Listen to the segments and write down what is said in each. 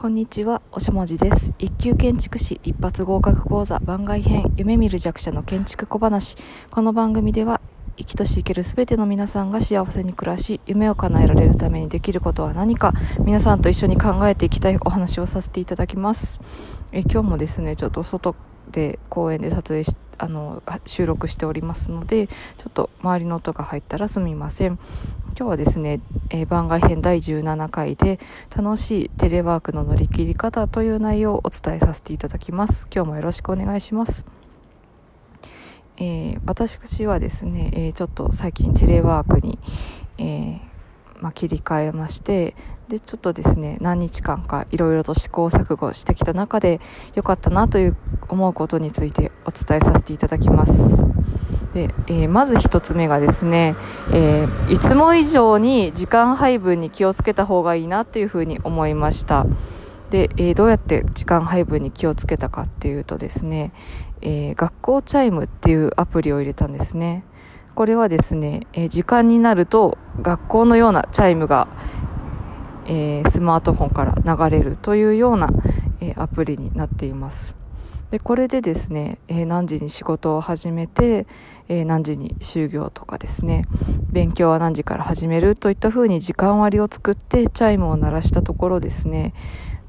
こんにちは、おしもじです。一級建築士一発合格講座番外編夢見る弱者の建築小話。この番組では生きとし生けるすべての皆さんが幸せに暮らし、夢を叶えられるためにできることは何か、皆さんと一緒に考えていきたいお話をさせていただきます。え今日もですね、ちょっと外で公園で撮影しあの収録しておりますので、ちょっと周りの音が入ったらすみません。今日はですね、えー番外編第17回で楽しいテレワークの乗り切り方という内容をお伝えさせていただきます。今日もよろしくお願いします。えー私はですね、えーちょっと最近テレワークに、えーまあ、切り替えまして、で、ちょっとですね、何日間かいろいろと試行錯誤してきた中で良かったなという思うことについてお伝えさせていただきます。で、えーまず一つ目がですね、えーいつも以上に時間配分に気をつけた方がいいなっていうふうに思いました。で、えーどうやって時間配分に気をつけたかっていうとですね、え学校チャイムっていうアプリを入れたんですね。これはですね、え時間になると学校のようなチャイムが、えスマートフォンから流れるというような、えアプリになっています。で、これでですね、えー何時に仕事を始めて、えー何時に就業とかですね、勉強は何時から始めるといった風に時間割を作ってチャイムを鳴らしたところですね、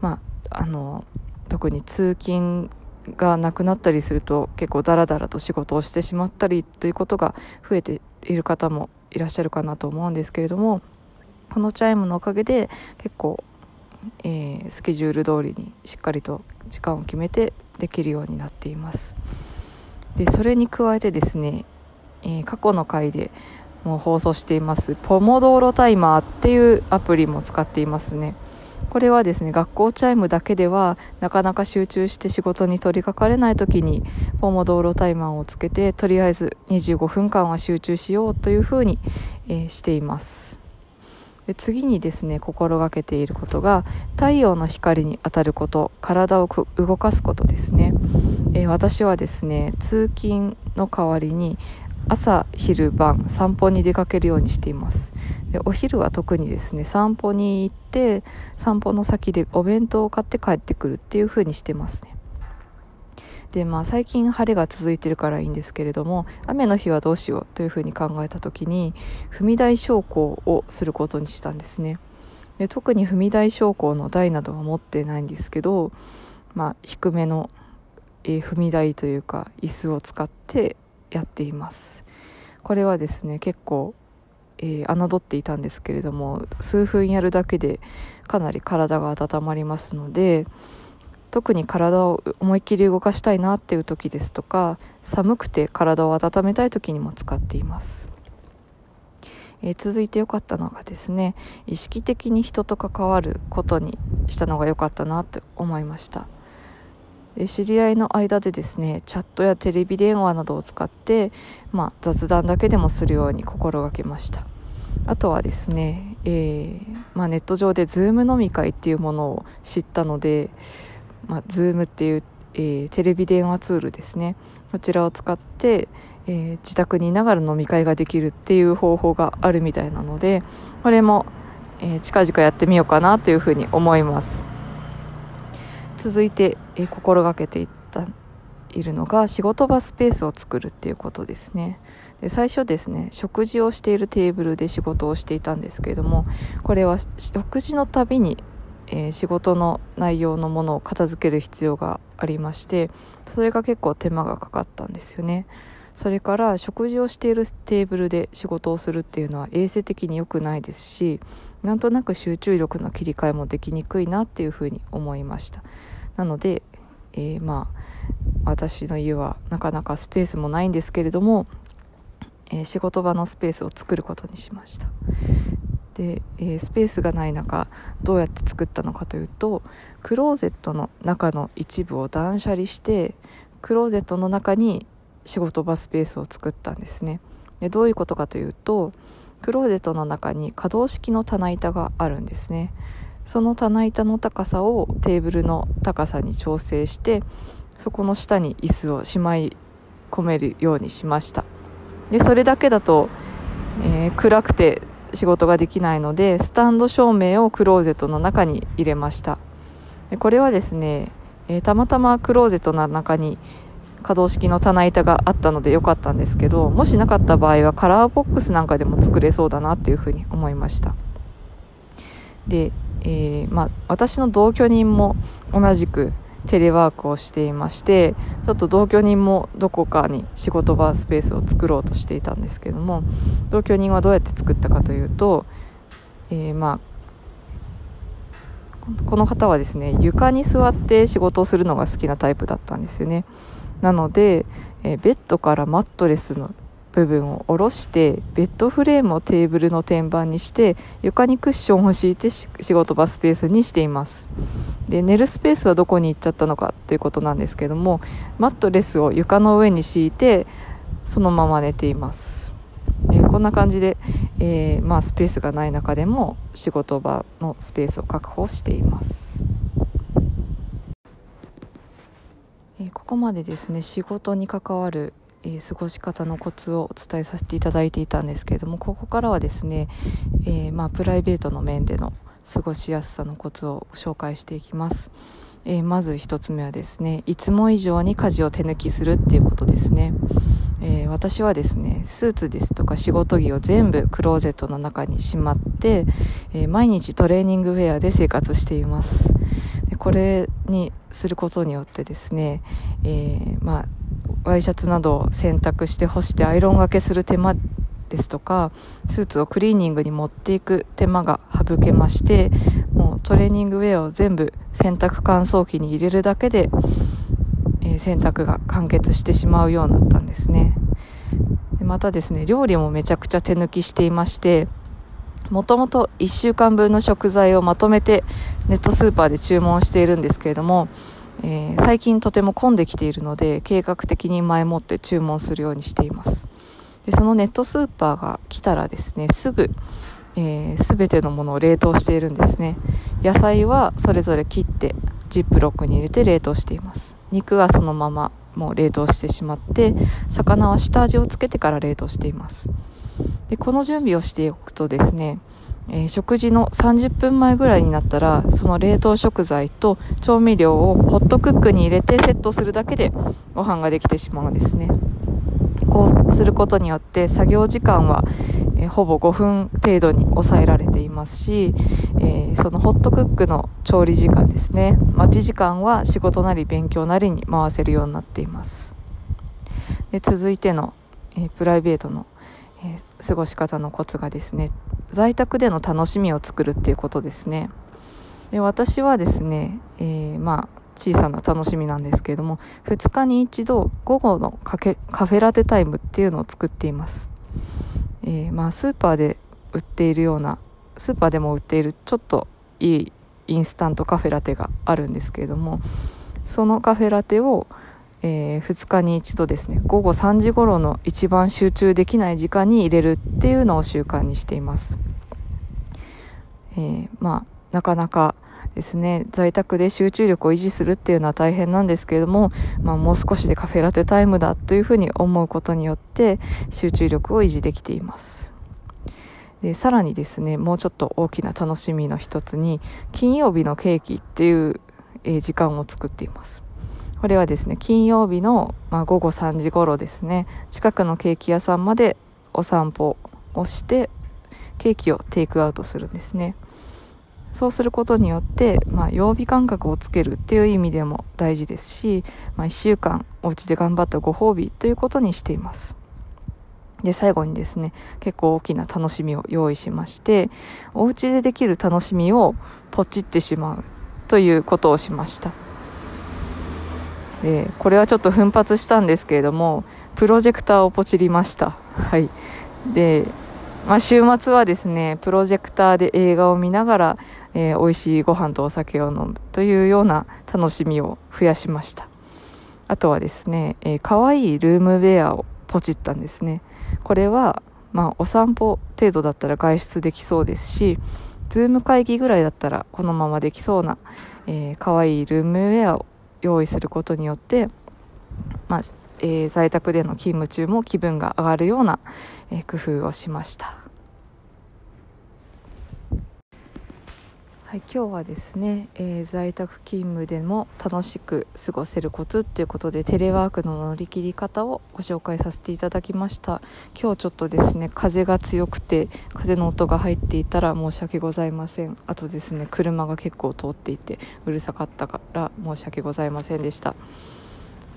まあ、あの、特に通勤がなくなったりすると結構ダラダラと仕事をしてしまったりということが増えている方もいらっしゃるかなと思うんですけれども、このチャイムのおかげで結構、えースケジュール通りにしっかりと時間を決めてできるようになっています。で、それに加えてですね、えー過去の回でもう放送していますポモドーロタイマーっていうアプリも使っていますね。これはですね、学校チャイムだけではなかなか集中して仕事に取り掛かれない時にポモドーロタイマーをつけてとりあえず25分間は集中しようというふうに、えーしています。で次にですね心がけていることが太陽の光に当たること体を動かすことですね、えー私はですね通勤の代わりに朝昼晩散歩に出かけるようにしています。でお昼は特にですね散歩に行って散歩の先でお弁当を買って帰ってくるっていう風にしてますね。でまあ最近晴れが続いてるからいいんですけれども雨の日はどうしようというふうに考えた時に踏み台昇降をすることにしたんですね。で特に踏み台昇降の台などは持ってないんですけど、まあ、低めの、えー踏み台というか椅子を使ってやっています。これはですね結構、えー侮っていたんですけれども数分やるだけでかなり体が温まりますので特に体を思いっきり動かしたいなっていう時ですとか寒くて体を温めたい時にも使っています、えー続いて良かったのがですね意識的に人と関わることにしたのが良かったなって思いました。知り合いの間でですねチャットやテレビ電話などを使って、まあ、雑談だけでもするように心がけました。あとはですね、えーまあ、ネット上で Zoom 飲み会っていうものを知ったので、まあ、Zoom っていう、えーテレビ電話ツールですね。こちらを使って、えー自宅にいながら飲み会ができるっていう方法があるみたいなのでこれも、えー近々やってみようかなというふうに思います。続いて、えー心がけていったいるのが仕事場スペースを作るっていうことですね。で最初ですね食事をしているテーブルで仕事をしていたんですけれどもこれは食事のたびに、えー仕事の内容のものを片付ける必要がありましてそれが結構手間がかかったんですよね。それから食事をしているテーブルで仕事をするっていうのは衛生的に良くないですしなんとなく集中力の切り替えもできにくいなっていうふうに思いました。なので、えーまあ私の家はなかなかスペースもないんですけれども、えー仕事場のスペースを作ることにしました。で、えースペースがない中どうやって作ったのかというとクローゼットの中の一部を断捨離してクローゼットの中に仕事場スペースを作ったんですね。でどういうことかというとクローゼットの中に可動式の棚板があるんですね。その棚板の高さをテーブルの高さに調整してそこの下に椅子をしまい込めるようにしました。でそれだけだと、えー暗くて仕事ができないのでスタンド照明をクローゼットの中に入れました。でこれはですね、えー、たまたまクローゼットの中に可動式の棚板があったので良かったんですけどもしなかった場合はカラーボックスなんかでも作れそうだなっていうふうに思いました。で、えー、まあ、私の同居人も同じくテレワークをしていましてちょっと同居人もどこかに仕事場スペースを作ろうとしていたんですけども同居人はどうやって作ったかというと、えー、まあこの方はですね床に座って仕事をするのが好きなタイプだったんですよね。なので、えー、ベッドからマットレスの部分を下ろしてベッドフレームをテーブルの天板にして床にクッションを敷いて仕事場スペースにしています。で寝るスペースはどこに行っちゃったのかということなんですけどもマットレスを床の上に敷いてそのまま寝ています、えー、こんな感じで、えー、まあ、スペースがない中でも仕事場のスペースを確保しています。えここまでですね仕事に関わる、え過ごし方のコツをお伝えさせていただいていたんですけれどもここからはですね、えー、まあ、プライベートの面での過ごしやすさのコツを紹介していきます、えー、まず1つ目はですねいつも以上に家事を手抜きするっていうことですね、え、私はですねスーツですとか仕事着を全部クローゼットの中にしまって、え毎日トレーニングウェアで生活しています。これにすることによってですね、え、まあ、ワイシャツなどを洗濯して干してアイロンがけする手間ですとかスーツをクリーニングに持っていく手間が省けましてもうトレーニングウェアを全部洗濯乾燥機に入れるだけで、えー、洗濯が完結してしまうようになったんですね。でまたですね料理もめちゃくちゃ手抜きしていましてもともと1週間分の食材をまとめてネットスーパーで注文しているんですけれども、えー、最近とても混んできているので計画的に前もって注文するようにしています。でそのネットスーパーが来たらですねすぐ、えー、全てのものを冷凍しているんですね。野菜はそれぞれ切ってジップロックに入れて冷凍しています。肉はそのままもう冷凍してしまって魚は下味をつけてから冷凍しています。でこの準備をしておくとですね、えー、食事の30分前ぐらいになったらその冷凍食材と調味料をホットクックに入れてセットするだけでご飯ができてしまうんですね。こうすることによって作業時間は、えー、ほぼ5分程度に抑えられていますし、えー、そのホットクックの調理時間ですね。待ち時間は仕事なり勉強なりに回せるようになっています。で続いての、えプライベートのえ、過ごし方のコツがですね。在宅での楽しみを作るっていうことですね。で私はですね、えー、まあ小さな楽しみなんですけれども2日に一度午後のカフェラテタイムっていうのを作っています、えー、まあスーパーで売っているようなスーパーでも売っているちょっといいインスタントカフェラテがあるんですけれどもそのカフェラテをえー、2日に一度ですね午後3時頃の一番集中できない時間に入れるっていうのを習慣にしています、えー、まあなかなかですね在宅で集中力を維持するっていうのは大変なんですけれども、まあ、もう少しでカフェラテタイムだというふうに思うことによって集中力を維持できています。でさらにですねもうちょっと大きな楽しみの一つに金曜日のケーキっていう、え、時間を作っています。これはですね金曜日の、まあ、午後3時頃ですね近くのケーキ屋さんまでお散歩をしてケーキをテイクアウトするんですね。そうすることによって、まあ、曜日感覚をつけるっていう意味でも大事ですし、まあ、1週間お家で頑張ったご褒美ということにしています。で最後にですね結構大きな楽しみを用意しましてお家でできる楽しみをポチってしまうということをしました。でこれはちょっと奮発したんですけれどもプロジェクターをポチりました。はい。で、まあ、週末はですねプロジェクターで映画を見ながら、えー、美味しいご飯とお酒を飲むというような楽しみを増やしました。あとはですね、えー、可愛いルームウェアをポチったんですね。これはまあ、お散歩程度だったら外出できそうですし、ズーム会議ぐらいだったらこのままできそうな、えー、可愛いルームウェアを用意することによって、まあえー、在宅での勤務中も気分が上がるような、えー、工夫をしました。はい、今日はですね、えー、在宅勤務でも楽しく過ごせるコツっていうことでテレワークの乗り切り方をご紹介させていただきました。今日ちょっとですね風が強くて風の音が入っていたら申し訳ございません。あとですね車が結構通っていてうるさかったから申し訳ございませんでした、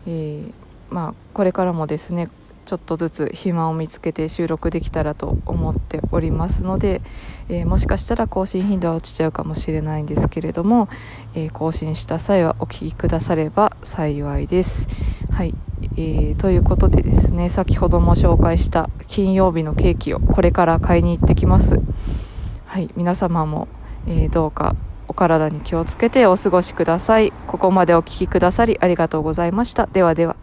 えー、まあこれからもですねちょっとずつ暇を見つけて収録できたらと思っておりますので、えー、もしかしたら更新頻度は落ちちゃうかもしれないんですけれども、えー、更新した際はお聴きくだされば幸いです。はい、えー、ということでですね先ほども紹介した金曜日のケーキをこれから買いに行ってきます。はい、皆様も、えどうかお体に気をつけてお過ごしください。ここまでお聴きくださりありがとうございました。ではでは。